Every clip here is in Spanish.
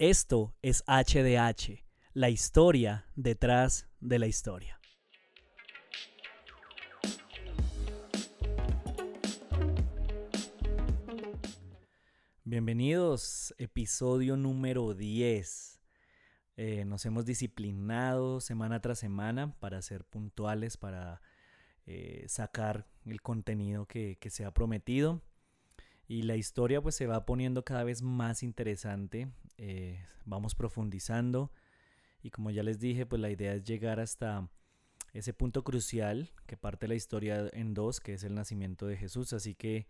Esto es HDH, la historia detrás de la historia. Bienvenidos, episodio número 10. Eh, nos hemos disciplinado semana tras semana para ser puntuales, para eh, sacar el contenido que, que se ha prometido y la historia pues se va poniendo cada vez más interesante, eh, vamos profundizando. Y como ya les dije pues la idea es llegar hasta ese punto crucial que parte la historia en dos, que es el nacimiento de Jesús, así que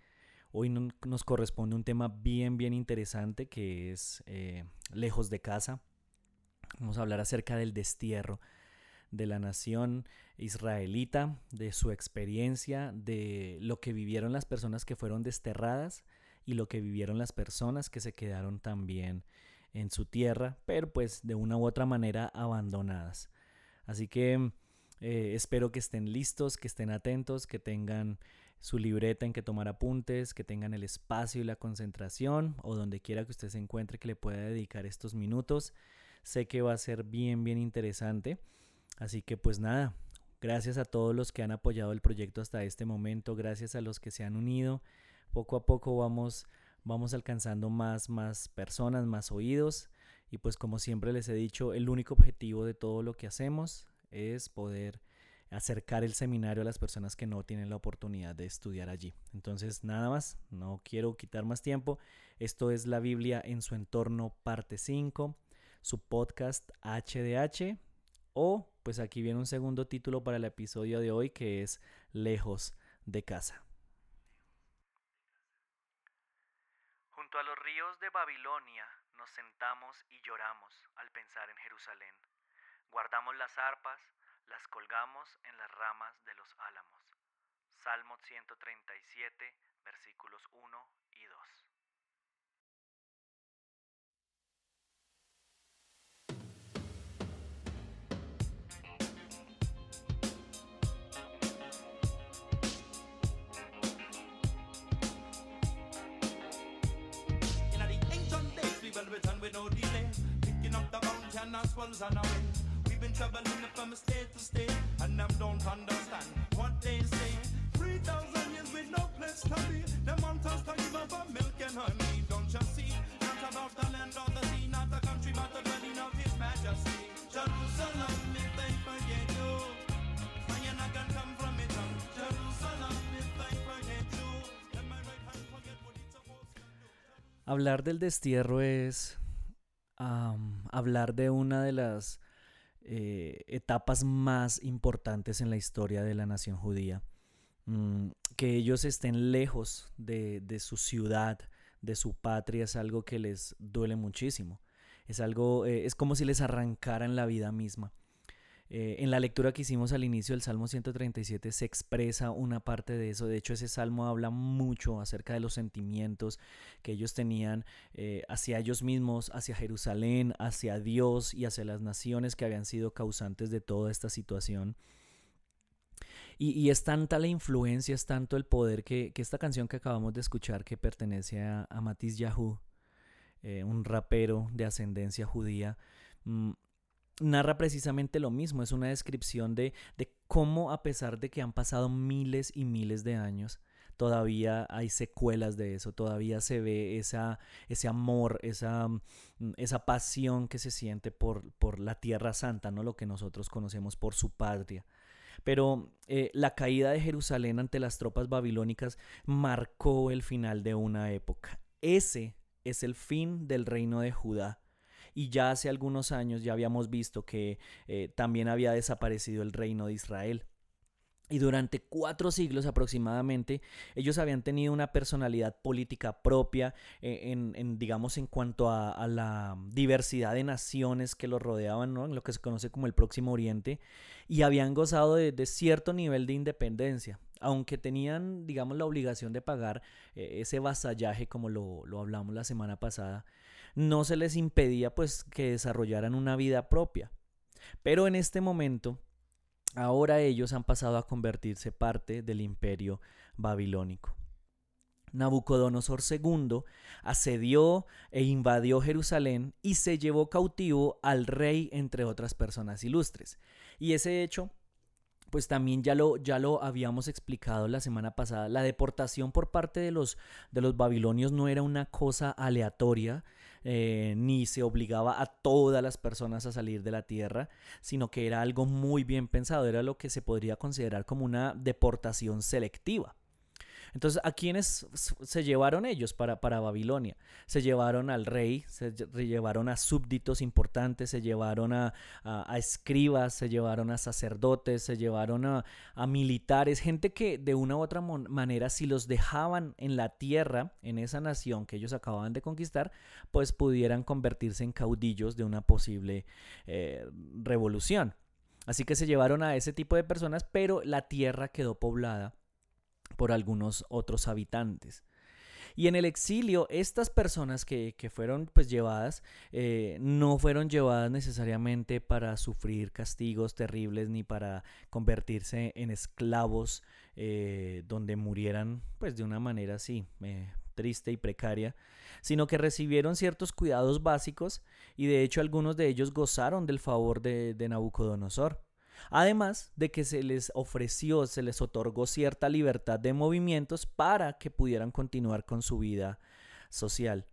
hoy nos corresponde un tema bien bien interesante que es eh, lejos de casa, vamos a hablar acerca del destierro de la nación israelita, de su experiencia, de lo que vivieron las personas que fueron desterradas y lo que vivieron las personas que se quedaron también en su tierra, pero pues de una u otra manera abandonadas. Así que eh, espero que estén listos, que estén atentos, que tengan su libreta en que tomar apuntes, que tengan el espacio y la concentración o donde quiera que usted se encuentre que le pueda dedicar estos minutos. Sé que va a ser bien, bien interesante. Así que pues nada, gracias a todos los que han apoyado el proyecto hasta este momento, gracias a los que se han unido poco a poco vamos, vamos alcanzando más, más personas, más oídos. Y pues como siempre les he dicho, el único objetivo de todo lo que hacemos es poder acercar el seminario a las personas que no tienen la oportunidad de estudiar allí. Entonces, nada más, no quiero quitar más tiempo. Esto es la Biblia en su entorno parte 5, su podcast HDH o pues aquí viene un segundo título para el episodio de hoy que es Lejos de casa. Junto a los ríos de Babilonia nos sentamos y lloramos al pensar en Jerusalén. Guardamos las arpas, las colgamos en las ramas de los álamos. Salmo 137, versículos 1 y 2. And on our way. We've been traveling from state to state, and them don't understand what they say. 3,000 years with no place to be. Them want us to give up milk and honey. Don't you see? Not about the land or the sea, not the country, but the dwelling of His Majesty. Jerusalem, if they forget you, fire not gonna come from it. Jerusalem, if they forget you, my right hand forget what it's supposed to do. Hablar del destierro es hablar de una de las eh, etapas más importantes en la historia de la nación judía. Mm, que ellos estén lejos de, su ciudad, de su patria, es algo que les duele muchísimo. Es algo, eh, es como si les arrancaran la vida misma. Eh, en la lectura que hicimos al inicio del Salmo 137 se expresa una parte de eso. De hecho, ese salmo habla mucho acerca de los sentimientos que ellos tenían eh, hacia ellos mismos, hacia Jerusalén, hacia Dios y hacia las naciones que habían sido causantes de toda esta situación. Y, es tanta la influencia, es tanto el poder que, esta canción que acabamos de escuchar, que pertenece a, a Matiz Yahoo, eh, un rapero de ascendencia judía, mm, narra precisamente lo mismo, es una descripción de, de, cómo a pesar de que han pasado miles y miles de años, todavía hay secuelas de eso, todavía se ve esa, ese amor, esa, mm, esa pasión que se siente por, por la Tierra Santa, ¿no? lo que nosotros conocemos por su patria. Pero eh, la caída de Jerusalén ante las tropas babilónicas marcó el final de una época. Ese es el fin del reino de Judá y ya hace algunos años ya habíamos visto que eh, también había desaparecido el reino de Israel. Y durante cuatro siglos aproximadamente, ellos habían tenido una personalidad política propia eh, en, digamos, en cuanto a, la diversidad de naciones que los rodeaban, ¿no? en lo que se conoce como el Próximo Oriente, y habían gozado de, cierto nivel de independencia, aunque tenían, digamos, la obligación de pagar eh, ese vasallaje, como lo, lo hablamos la semana pasada, no se les impedía pues que desarrollaran una vida propia. Pero en este momento, ahora ellos han pasado a convertirse parte del imperio babilónico. Nabucodonosor II asedió e invadió Jerusalén y se llevó cautivo al rey entre otras personas ilustres. Y ese hecho pues también ya lo, ya lo habíamos explicado la semana pasada, la deportación por parte de los, de los babilonios no era una cosa aleatoria, eh, ni se obligaba a todas las personas a salir de la tierra, sino que era algo muy bien pensado, era lo que se podría considerar como una deportación selectiva. Entonces, ¿a quiénes se llevaron ellos para, para Babilonia? Se llevaron al rey, se llevaron a súbditos importantes, se llevaron a, escribas, se llevaron a sacerdotes, se llevaron a, militares, gente que de una u otra manera, si los dejaban en la tierra, en esa nación que ellos acababan de conquistar, pues pudieran convertirse en caudillos de una posible eh, revolución. Así que se llevaron a ese tipo de personas, pero la tierra quedó poblada por algunos otros habitantes. Y en el exilio, estas personas que, fueron pues llevadas, eh, no fueron llevadas necesariamente para sufrir castigos terribles ni para convertirse en esclavos eh, donde murieran pues de una manera así, eh, triste y precaria, sino que recibieron ciertos cuidados básicos y de hecho algunos de ellos gozaron del favor de Nabucodonosor. Además de que se les ofreció, se les otorgó cierta libertad de movimientos para que pudieran continuar con su vida social.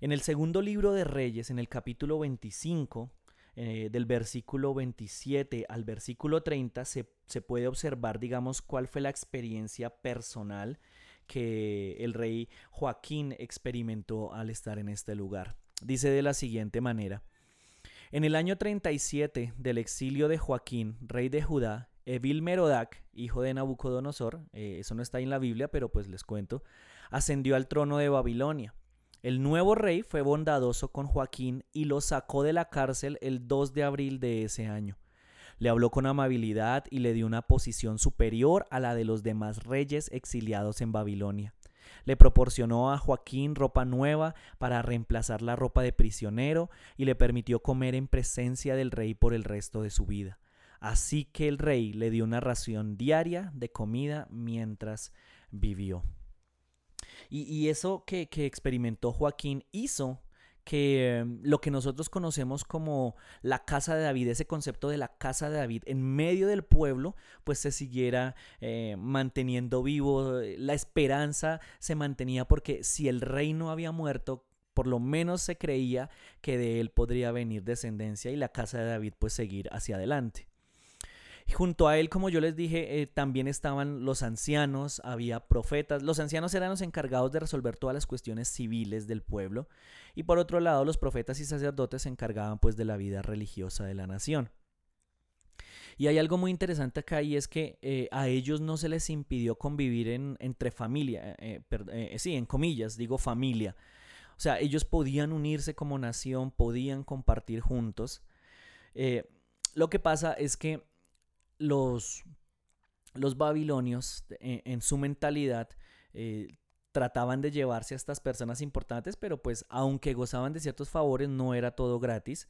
En el segundo libro de Reyes, en el capítulo 25, eh, del versículo 27 al versículo 30, se, se puede observar, digamos, cuál fue la experiencia personal que el rey Joaquín experimentó al estar en este lugar. Dice de la siguiente manera, en el año 37 del exilio de Joaquín, rey de Judá, Evil Merodac, hijo de Nabucodonosor, eh, eso no está en la Biblia, pero pues les cuento, ascendió al trono de Babilonia. El nuevo rey fue bondadoso con Joaquín y lo sacó de la cárcel el 2 de abril de ese año. Le habló con amabilidad y le dio una posición superior a la de los demás reyes exiliados en Babilonia. Le proporcionó a Joaquín ropa nueva para reemplazar la ropa de prisionero y le permitió comer en presencia del rey por el resto de su vida. Así que el rey le dio una ración diaria de comida mientras vivió. Y, eso que, que experimentó Joaquín hizo que em, lo que nosotros conocemos como la casa de David, ese concepto de la casa de David en medio del pueblo, pues se siguiera eh, manteniendo vivo, la esperanza se mantenía porque si el rey no había muerto, por lo menos se creía que de él podría venir descendencia y la casa de David pues seguir hacia adelante. Junto a él, como yo les dije, eh, también estaban los ancianos, había profetas. Los ancianos eran los encargados de resolver todas las cuestiones civiles del pueblo. Y por otro lado, los profetas y sacerdotes se encargaban pues de la vida religiosa de la nación. Y hay algo muy interesante acá y es que eh, a ellos no se les impidió convivir en, entre familia, eh, sí, en comillas, digo familia. O sea, ellos podían unirse como nación, podían compartir juntos. lo que pasa es que los, los babilonios en, su mentalidad eh, trataban de llevarse a estas personas importantes, pero pues aunque gozaban de ciertos favores no era todo gratis,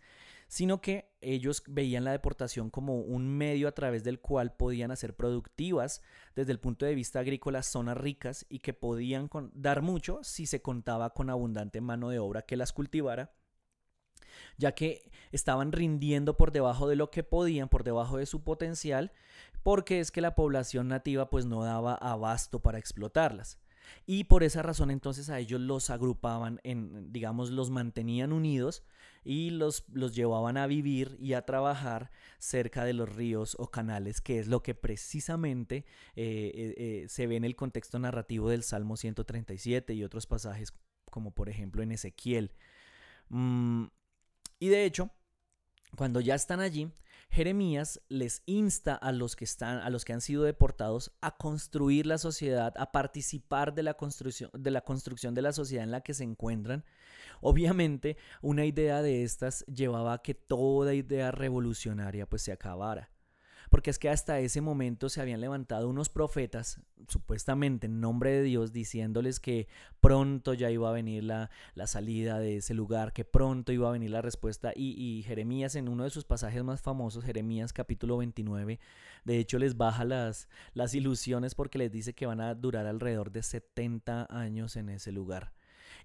sino que ellos veían la deportación como un medio a través del cual podían hacer productivas desde el punto de vista agrícola zonas ricas y que podían dar mucho si se contaba con abundante mano de obra que las cultivara ya que estaban rindiendo por debajo de lo que podían, por debajo de su potencial, porque es que la población nativa pues no daba abasto para explotarlas. Y por esa razón entonces a ellos los agrupaban en, digamos, los mantenían unidos y los, los llevaban a vivir y a trabajar cerca de los ríos o canales, que es lo que precisamente eh, eh, eh, se ve en el contexto narrativo del Salmo 137 y otros pasajes, como por ejemplo en Ezequiel. Mm, y de hecho, cuando ya están allí, Jeremías les insta a los que están, a los que han sido deportados, a construir la sociedad, a participar de la construcción de la construcción de la sociedad en la que se encuentran. Obviamente, una idea de estas llevaba a que toda idea revolucionaria pues se acabara. Porque es que hasta ese momento se habían levantado unos profetas, supuestamente en nombre de Dios, diciéndoles que pronto ya iba a venir la, la salida de ese lugar, que pronto iba a venir la respuesta. Y, y, Jeremías, en uno de sus pasajes más famosos, Jeremías capítulo 29, de hecho les baja las, las ilusiones porque les dice que van a durar alrededor de 70 años en ese lugar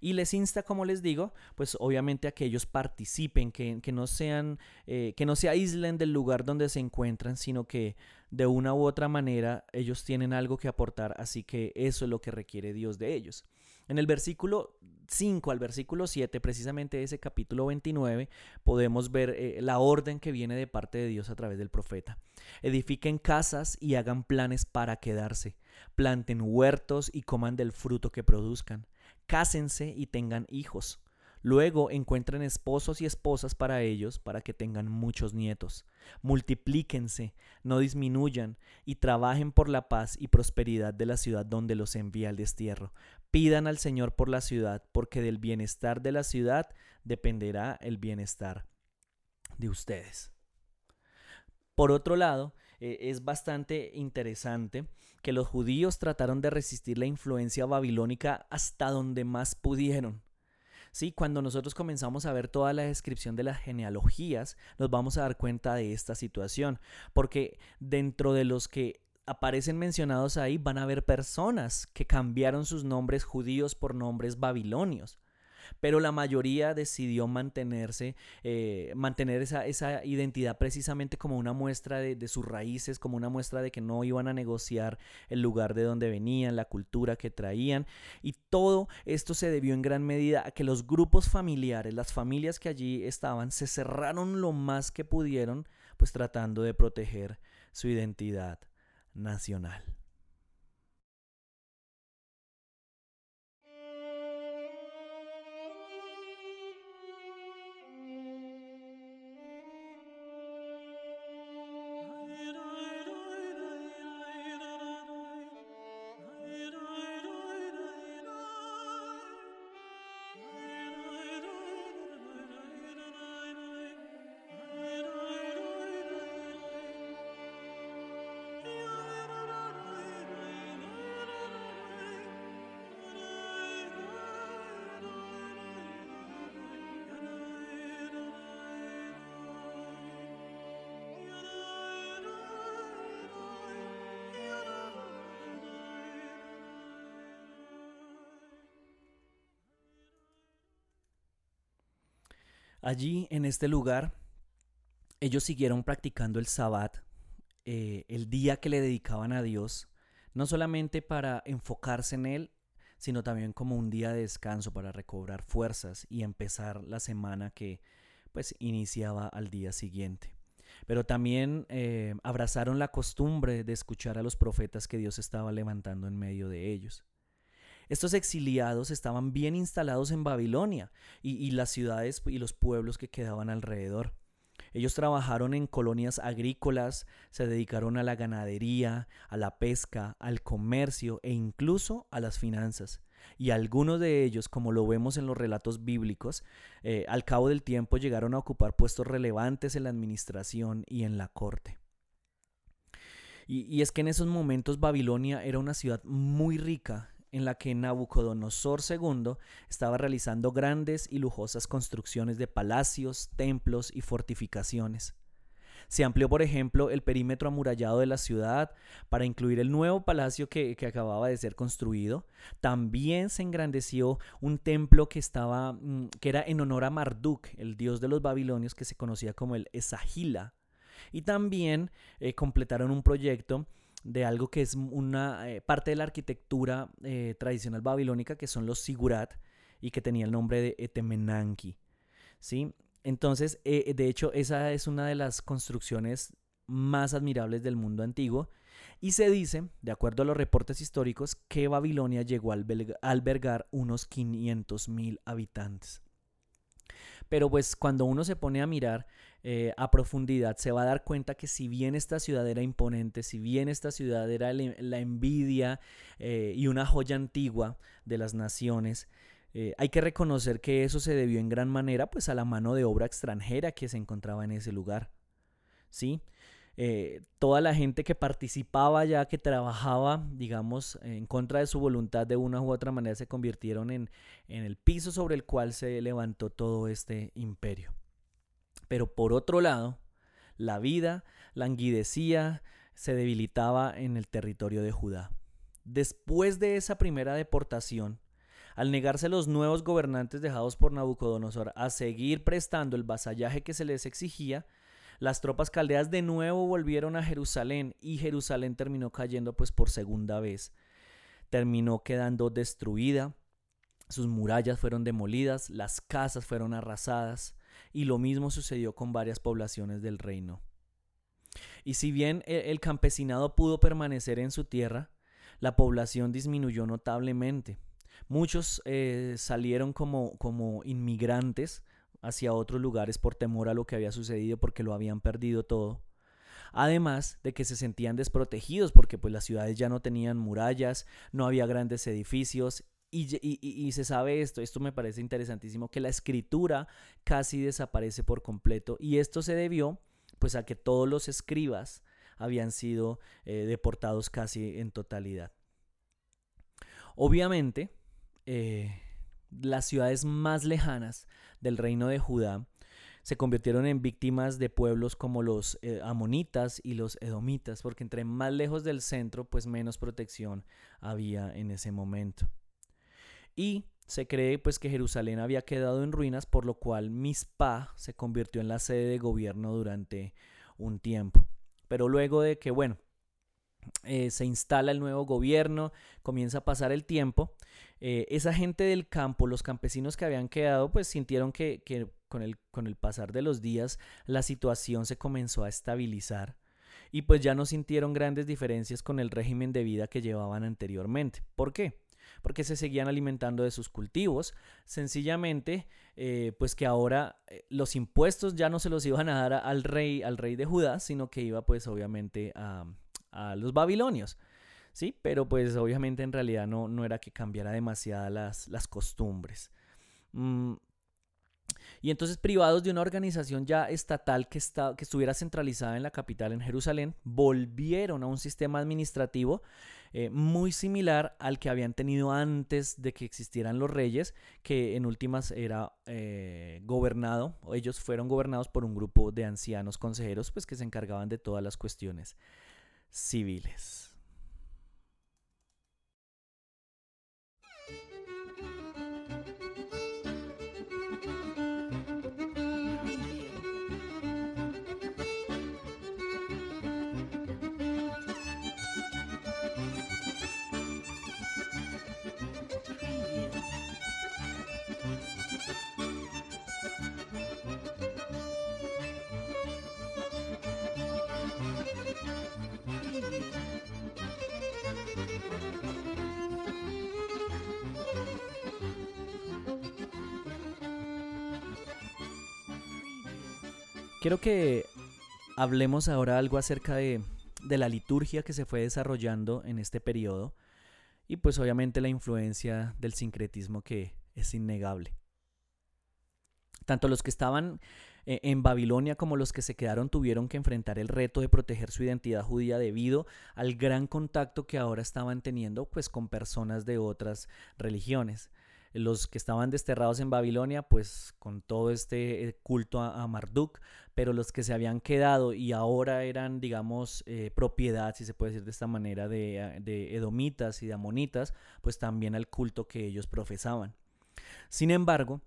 y les insta, como les digo, pues obviamente a que ellos participen, que, no sean, eh, que no se aíslen del lugar donde se encuentran, sino que de una u otra manera ellos tienen algo que aportar, así que eso es lo que requiere Dios de ellos. En el versículo 5 al versículo 7, precisamente ese capítulo 29, podemos ver eh, la orden que viene de parte de Dios a través del profeta. Edifiquen casas y hagan planes para quedarse. Planten huertos y coman del fruto que produzcan cásense y tengan hijos. Luego encuentren esposos y esposas para ellos para que tengan muchos nietos. Multiplíquense, no disminuyan y trabajen por la paz y prosperidad de la ciudad donde los envía el destierro. Pidan al Señor por la ciudad, porque del bienestar de la ciudad dependerá el bienestar de ustedes. Por otro lado, eh, es bastante interesante que los judíos trataron de resistir la influencia babilónica hasta donde más pudieron. Sí, cuando nosotros comenzamos a ver toda la descripción de las genealogías, nos vamos a dar cuenta de esta situación, porque dentro de los que aparecen mencionados ahí van a haber personas que cambiaron sus nombres judíos por nombres babilonios pero la mayoría decidió mantenerse, eh, mantener esa, esa, identidad precisamente como una muestra de, de, sus raíces, como una muestra de que no iban a negociar el lugar de donde venían, la cultura que traían, y todo esto se debió en gran medida a que los grupos familiares, las familias que allí estaban, se cerraron lo más que pudieron, pues tratando de proteger su identidad nacional. Allí, en este lugar, ellos siguieron practicando el sabbat, eh, el día que le dedicaban a Dios, no solamente para enfocarse en él, sino también como un día de descanso para recobrar fuerzas y empezar la semana que pues iniciaba al día siguiente. Pero también eh, abrazaron la costumbre de escuchar a los profetas que Dios estaba levantando en medio de ellos. Estos exiliados estaban bien instalados en Babilonia y, las ciudades y los pueblos que quedaban alrededor. Ellos trabajaron en colonias agrícolas, se dedicaron a la ganadería, a la pesca, al comercio e incluso a las finanzas. Y algunos de ellos, como lo vemos en los relatos bíblicos, eh, al cabo del tiempo llegaron a ocupar puestos relevantes en la administración y en la corte. Y, y es que en esos momentos Babilonia era una ciudad muy rica en la que Nabucodonosor II estaba realizando grandes y lujosas construcciones de palacios, templos y fortificaciones. Se amplió, por ejemplo, el perímetro amurallado de la ciudad para incluir el nuevo palacio que, acababa de ser construido. También se engrandeció un templo que estaba, mm, que era en honor a Marduk, el dios de los babilonios, que se conocía como el Esagila. Y también eh, completaron un proyecto de algo que es una eh, parte de la arquitectura eh, tradicional babilónica, que son los sigurat, y que tenía el nombre de Etemenanki. ¿sí? Entonces, eh, de hecho, esa es una de las construcciones más admirables del mundo antiguo. Y se dice, de acuerdo a los reportes históricos, que Babilonia llegó a albergar unos 500.000 habitantes. Pero pues cuando uno se pone a mirar eh, a profundidad, se va a dar cuenta que si bien esta ciudad era imponente, si bien esta ciudad era la envidia eh, y una joya antigua de las naciones, eh, hay que reconocer que eso se debió en gran manera pues a la mano de obra extranjera que se encontraba en ese lugar. ¿Sí? Eh, toda la gente que participaba ya, que trabajaba, digamos, en contra de su voluntad de una u otra manera, se convirtieron en, en el piso sobre el cual se levantó todo este imperio. Pero por otro lado, la vida languidecía, se debilitaba en el territorio de Judá. Después de esa primera deportación, al negarse los nuevos gobernantes dejados por Nabucodonosor a seguir prestando el vasallaje que se les exigía, las tropas caldeas de nuevo volvieron a Jerusalén y Jerusalén terminó cayendo pues por segunda vez. Terminó quedando destruida, sus murallas fueron demolidas, las casas fueron arrasadas y lo mismo sucedió con varias poblaciones del reino. Y si bien e, el campesinado pudo permanecer en su tierra, la población disminuyó notablemente. Muchos eh, salieron como, como inmigrantes hacia otros lugares por temor a lo que había sucedido porque lo habían perdido todo. Además de que se sentían desprotegidos porque pues las ciudades ya no tenían murallas, no había grandes edificios y, y, se sabe esto, esto me parece interesantísimo, que la escritura casi desaparece por completo y esto se debió pues a que todos los escribas habían sido eh, deportados casi en totalidad. Obviamente, eh, las ciudades más lejanas del reino de Judá se convirtieron en víctimas de pueblos como los eh, amonitas y los edomitas, porque entre más lejos del centro, pues menos protección había en ese momento. Y se cree pues que Jerusalén había quedado en ruinas, por lo cual Mizpah se convirtió en la sede de gobierno durante un tiempo. Pero luego de que, bueno, eh, se instala el nuevo gobierno, comienza a pasar el tiempo, eh, esa gente del campo, los campesinos que habían quedado, pues sintieron que, con, el, con el pasar de los días la situación se comenzó a estabilizar y pues ya no sintieron grandes diferencias con el régimen de vida que llevaban anteriormente. ¿Por qué? Porque se seguían alimentando de sus cultivos, sencillamente, eh, pues que ahora los impuestos ya no se los iban a dar al rey, al rey de Judá, sino que iba pues obviamente a, a los babilonios. Sí, pero pues obviamente en realidad no, no era que cambiara demasiado las, las costumbres. Mm, y entonces privados de una organización ya estatal que, que estuviera centralizada en la capital, en Jerusalén, volvieron a un sistema administrativo eh, muy similar al que habían tenido antes de que existieran los reyes, que en últimas era eh, gobernado, ellos fueron gobernados por un grupo de ancianos consejeros, pues que se encargaban de todas las cuestiones civiles. Quiero que hablemos ahora algo acerca de, la liturgia que se fue desarrollando en este periodo y pues obviamente la influencia del sincretismo que es innegable. Tanto los que estaban eh, en Babilonia como los que se quedaron tuvieron que enfrentar el reto de proteger su identidad judía debido al gran contacto que ahora estaban teniendo pues con personas de otras religiones los que estaban desterrados en Babilonia, pues con todo este eh, culto a, Marduk, pero los que se habían quedado y ahora eran, digamos, eh, propiedad, si se puede decir de esta manera, de, edomitas y de amonitas, pues también al culto que ellos profesaban. Sin embargo,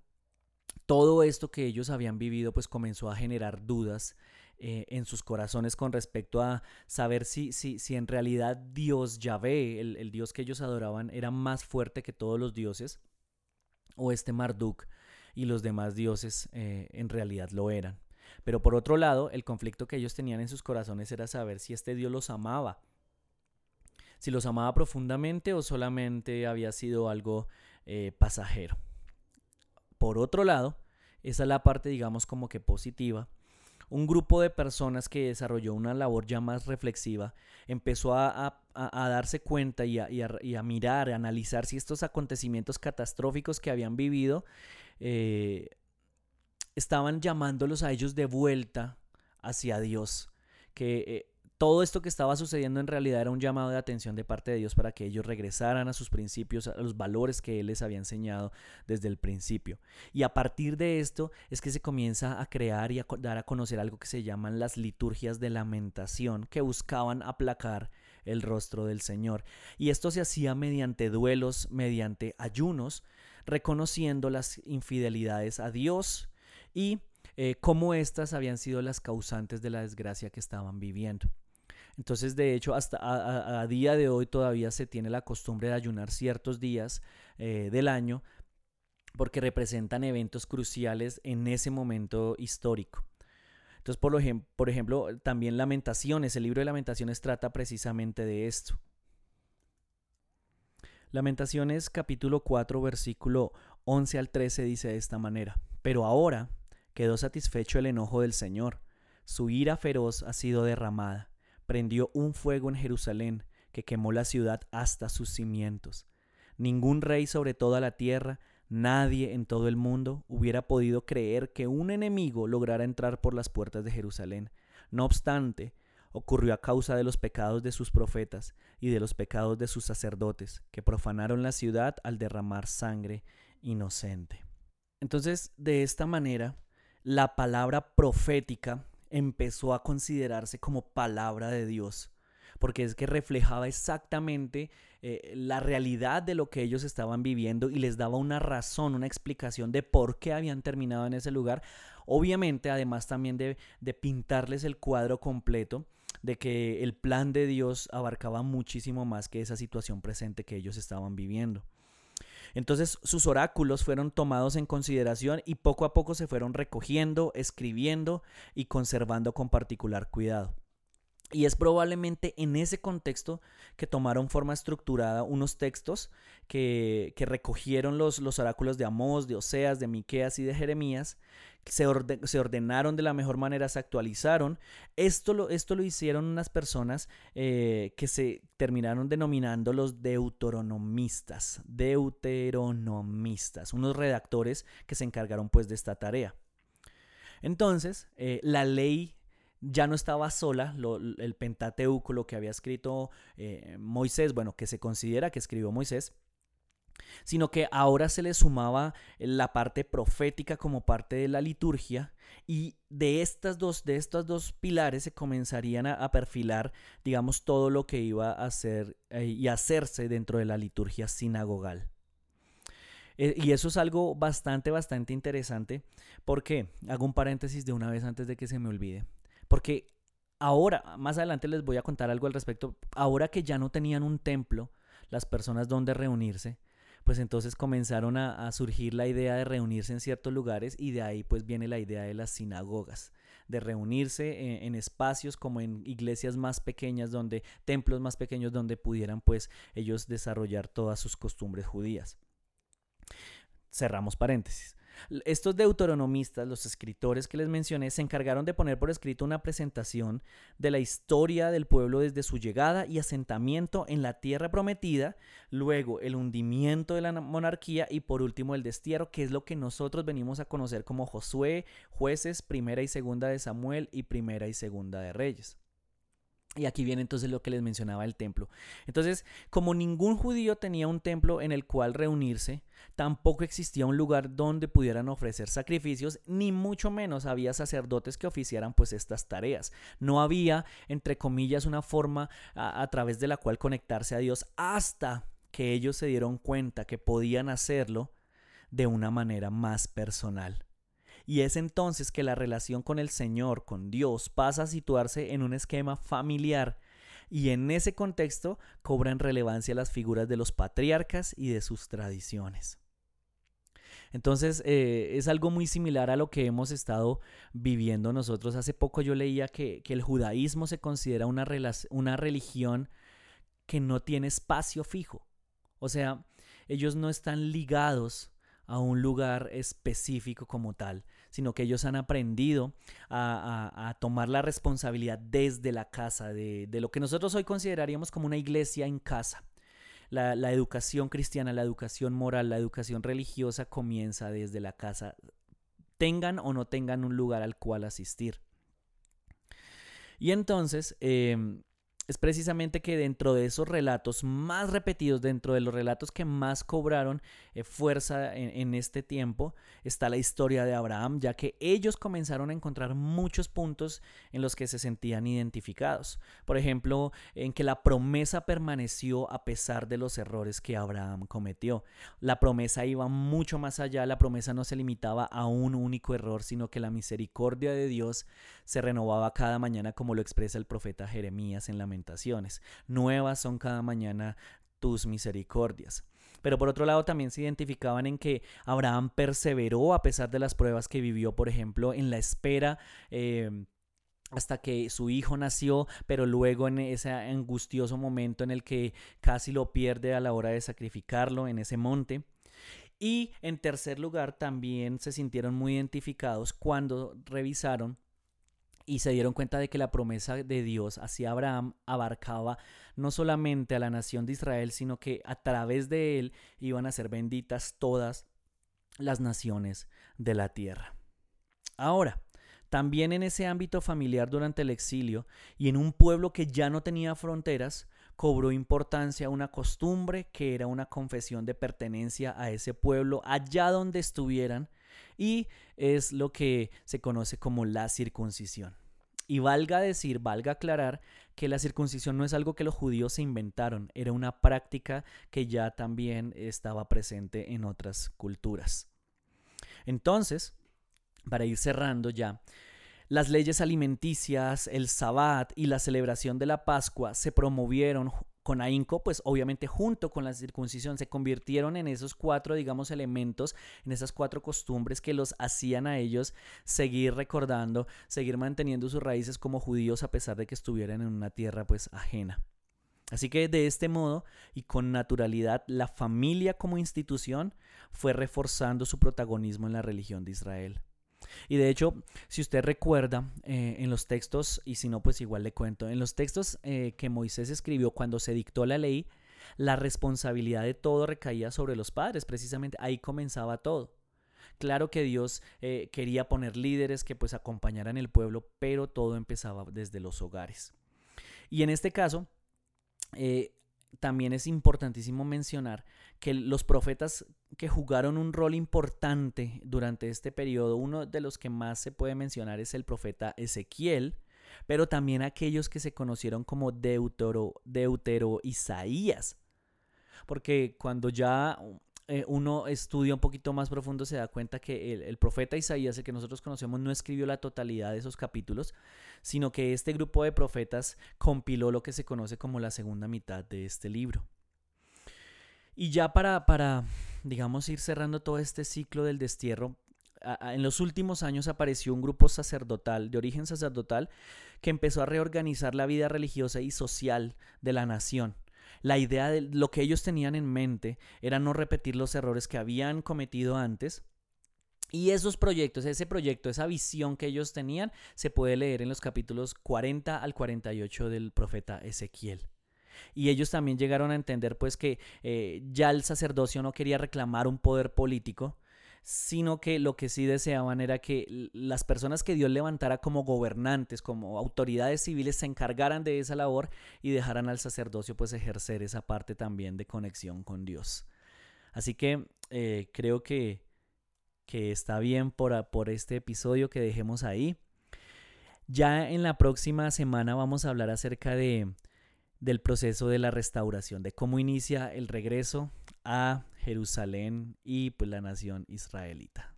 todo esto que ellos habían vivido, pues comenzó a generar dudas eh, en sus corazones con respecto a saber si, si, si en realidad Dios Yahvé, el Dios que ellos adoraban, era más fuerte que todos los dioses o este Marduk y los demás dioses eh, en realidad lo eran. Pero por otro lado, el conflicto que ellos tenían en sus corazones era saber si este Dios los amaba. Si los amaba profundamente o solamente había sido algo eh, pasajero. Por otro lado, esa es la parte, digamos, como que positiva, un grupo de personas que desarrolló una labor ya más reflexiva empezó a, darse cuenta y a, mirar, a analizar si estos acontecimientos catastróficos que habían vivido eh, estaban llamándolos a ellos de vuelta hacia Dios, que eh, todo esto que estaba sucediendo en realidad era un llamado de atención de parte de Dios para que ellos regresaran a sus principios, a los valores que Él les había enseñado desde el principio. Y a partir de esto es que se comienza a crear y a dar a conocer algo que se llaman las liturgias de lamentación, que buscaban aplacar el rostro del Señor. Y esto se hacía mediante duelos, mediante ayunos, reconociendo las infidelidades a Dios y eh, cómo éstas habían sido las causantes de la desgracia que estaban viviendo. Entonces, de hecho, hasta a, día de hoy todavía se tiene la costumbre de ayunar ciertos días eh, del año porque representan eventos cruciales en ese momento histórico. Entonces, por, por ejemplo, también Lamentaciones, el libro de Lamentaciones trata precisamente de esto. Lamentaciones capítulo 4 versículo 11 al 13 dice de esta manera, pero ahora quedó satisfecho el enojo del Señor, su ira feroz ha sido derramada prendió un fuego en Jerusalén que quemó la ciudad hasta sus cimientos. Ningún rey sobre toda la tierra, nadie en todo el mundo hubiera podido creer que un enemigo lograra entrar por las puertas de Jerusalén. No obstante, ocurrió a causa de los pecados de sus profetas y de los pecados de sus sacerdotes, que profanaron la ciudad al derramar sangre inocente. Entonces, de esta manera, la palabra profética empezó a considerarse como palabra de Dios, porque es que reflejaba exactamente eh, la realidad de lo que ellos estaban viviendo y les daba una razón, una explicación de por qué habían terminado en ese lugar. Obviamente, además también de, de pintarles el cuadro completo de que el plan de Dios abarcaba muchísimo más que esa situación presente que ellos estaban viviendo. Entonces sus oráculos fueron tomados en consideración y poco a poco se fueron recogiendo, escribiendo y conservando con particular cuidado. Y es probablemente en ese contexto que tomaron forma estructurada unos textos que, recogieron los, los, oráculos de Amós, de Oseas, de Miqueas y de Jeremías, se, se, ordenaron de la mejor manera, se actualizaron. Esto lo, esto lo hicieron unas personas eh, que se terminaron denominando los deuteronomistas, deuteronomistas, unos redactores que se encargaron pues de esta tarea. Entonces, eh, la ley ya no estaba sola, el Pentateuco, lo que había escrito eh, Moisés, bueno, que se considera que escribió Moisés, sino que ahora se le sumaba la parte profética como parte de la liturgia y de estas dos de estos dos pilares se comenzarían a, perfilar digamos todo lo que iba a hacer eh, y hacerse dentro de la liturgia sinagogal. Eh, y eso es algo bastante bastante interesante porque hago un paréntesis de una vez antes de que se me olvide porque ahora más adelante les voy a contar algo al respecto. Ahora que ya no tenían un templo las personas donde reunirse pues entonces comenzaron a, surgir la idea de reunirse en ciertos lugares y de ahí pues viene la idea de las sinagogas de reunirse en, espacios como en iglesias más pequeñas donde templos más pequeños donde pudieran pues ellos desarrollar todas sus costumbres judías. Cerramos paréntesis estos deuteronomistas, los escritores que les mencioné, se encargaron de poner por escrito una presentación de la historia del pueblo desde su llegada y asentamiento en la tierra prometida, luego el hundimiento de la monarquía y por último el destierro, que es lo que nosotros venimos a conocer como Josué, jueces, primera y segunda de Samuel y primera y segunda de Reyes. Y aquí viene entonces lo que les mencionaba el templo. Entonces, como ningún judío tenía un templo en el cual reunirse, tampoco existía un lugar donde pudieran ofrecer sacrificios, ni mucho menos había sacerdotes que oficiaran pues estas tareas. No había, entre comillas, una forma a, a través de la cual conectarse a Dios hasta que ellos se dieron cuenta que podían hacerlo de una manera más personal. Y es entonces que la relación con el Señor, con Dios, pasa a situarse en un esquema familiar. Y en ese contexto cobran relevancia las figuras de los patriarcas y de sus tradiciones. Entonces eh, es algo muy similar a lo que hemos estado viviendo nosotros. Hace poco yo leía que, que el judaísmo se considera una, una religión que no tiene espacio fijo. O sea, ellos no están ligados a un lugar específico como tal, sino que ellos han aprendido a, tomar la responsabilidad desde la casa, de, lo que nosotros hoy consideraríamos como una iglesia en casa. La, la, educación cristiana, la educación moral, la educación religiosa comienza desde la casa, tengan o no tengan un lugar al cual asistir. Y entonces, em, es precisamente que dentro de esos relatos más repetidos, dentro de los relatos que más cobraron eh, fuerza en, este tiempo, está la historia de Abraham, ya que ellos comenzaron a encontrar muchos puntos en los que se sentían identificados. Por ejemplo, en que la promesa permaneció a pesar de los errores que Abraham cometió. La promesa iba mucho más allá, la promesa no se limitaba a un único error, sino que la misericordia de Dios se renovaba cada mañana como lo expresa el profeta Jeremías en Nuevas son cada mañana tus misericordias. Pero por otro lado también se identificaban en que Abraham perseveró a pesar de las pruebas que vivió, por ejemplo, en la espera. Em, hasta que su hijo nació, pero luego en ese angustioso momento en el que casi lo pierde a la hora de sacrificarlo en ese monte. Y en tercer lugar, también se sintieron muy identificados cuando revisaron y se dieron cuenta de que la promesa de Dios hacia Abraham abarcaba no solamente a la nación de Israel, sino que a través de él iban a ser benditas todas las naciones de la tierra. Ahora, también en ese ámbito familiar durante el exilio y en un pueblo que ya no tenía fronteras, cobró importancia una costumbre que era una confesión de pertenencia a ese pueblo allá donde estuvieran y es lo que se conoce como la circuncisión. Y valga decir, valga aclarar que la circuncisión no es algo que los judíos se inventaron, era una práctica que ya también estaba presente en otras culturas. Entonces, para ir cerrando ya, las leyes alimenticias, el sabbat y la celebración de la Pascua se promovieron con ahínco, pues obviamente junto con la circuncisión se convirtieron en esos cuatro, digamos, elementos, en esas cuatro costumbres que los hacían a ellos seguir recordando, seguir manteniendo sus raíces como judíos a pesar de que estuvieran en una tierra pues ajena. Así que de este modo y con naturalidad la familia como institución fue reforzando su protagonismo en la religión de Israel. Y de hecho, si usted recuerda eh, en los textos, y si no, pues igual le cuento, en los textos eh, que Moisés escribió cuando se dictó la ley, la responsabilidad de todo recaía sobre los padres, precisamente ahí comenzaba todo. Claro que Dios eh, quería poner líderes que pues acompañaran el pueblo, pero todo empezaba desde los hogares. Y en este caso, también es importantísimo mencionar que los profetas que jugaron un rol importante durante este periodo, uno de los que más se puede mencionar es el profeta Ezequiel, pero también aquellos que se conocieron como Deutero, Deutero Isaías. Porque cuando ya eh, uno estudia un poquito más profundo se da cuenta que el, el, profeta Isaías, el que nosotros conocemos, no escribió la totalidad de esos capítulos, sino que este grupo de profetas compiló lo que se conoce como la segunda mitad de este libro. Y ya para, para digamos, ir cerrando todo este ciclo del destierro, en los últimos años apareció un grupo sacerdotal, de origen sacerdotal, que empezó a reorganizar la vida religiosa y social de la nación. La idea de lo que ellos tenían en mente era no repetir los errores que habían cometido antes, y esos proyectos, ese proyecto, esa visión que ellos tenían, se puede leer en los capítulos 40 al 48 del profeta Ezequiel. Y ellos también llegaron a entender pues que eh, ya el sacerdocio no quería reclamar un poder político, sino que lo que sí deseaban era que las personas que Dios levantara como gobernantes, como autoridades civiles, se encargaran de esa labor y dejaran al sacerdocio pues ejercer esa parte también de conexión con Dios. Así que eh, creo que que está bien por, por este episodio que dejemos ahí. Ya en la próxima semana vamos a hablar acerca de, del proceso de la restauración, de cómo inicia el regreso a Jerusalén y pues la nación israelita.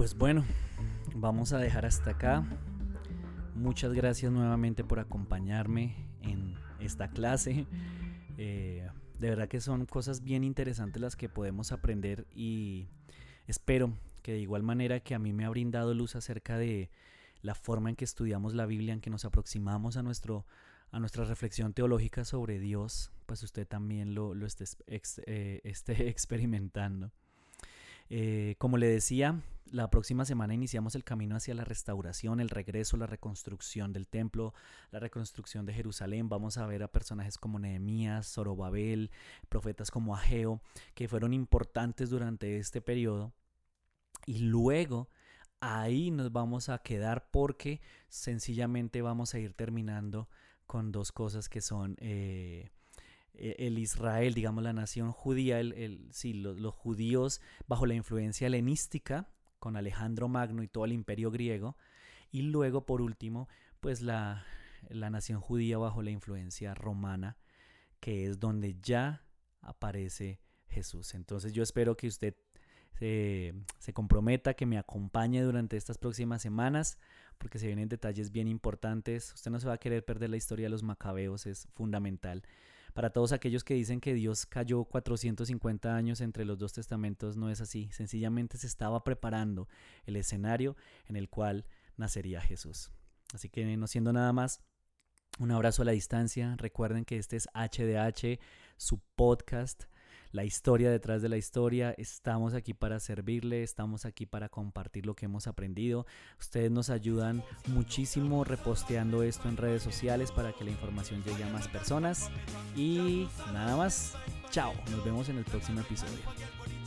Pues bueno, vamos a dejar hasta acá. Muchas gracias nuevamente por acompañarme en esta clase. Eh, de verdad que son cosas bien interesantes las que podemos aprender y espero que de igual manera que a mí me ha brindado luz acerca de la forma en que estudiamos la Biblia, en que nos aproximamos a, nuestro, a nuestra reflexión teológica sobre Dios, pues usted también lo, eh, esté experimentando. Eh, como le decía, la próxima semana iniciamos el camino hacia la restauración, el regreso, la reconstrucción del templo, la reconstrucción de Jerusalén. Vamos a ver a personajes como Nehemías, Zorobabel, profetas como Ageo, que fueron importantes durante este periodo. Y luego ahí nos vamos a quedar porque sencillamente vamos a ir terminando con dos cosas que son eh, e, el Israel, digamos la nación judía, el, sí, los, judíos bajo la influencia helenística con Alejandro Magno y todo el imperio griego, y luego por último, pues la, la nación judía bajo la influencia romana, que es donde ya aparece Jesús. Entonces yo espero que usted se, se, comprometa, que me acompañe durante estas próximas semanas, porque se vienen detalles bien importantes. Usted no se va a querer perder la historia de los macabeos, es fundamental. Para todos aquellos que dicen que Dios cayó 450 años entre los dos testamentos, no es así. Sencillamente se estaba preparando el escenario en el cual nacería Jesús. Así que no siendo nada más, un abrazo a la distancia. Recuerden que este es HDH, su podcast la historia detrás de la historia. Estamos aquí para servirle, estamos aquí para compartir lo que hemos aprendido. Ustedes nos ayudan muchísimo reposteando esto en redes sociales para que la información llegue a más personas. Y nada más, chao, nos vemos en el próximo episodio.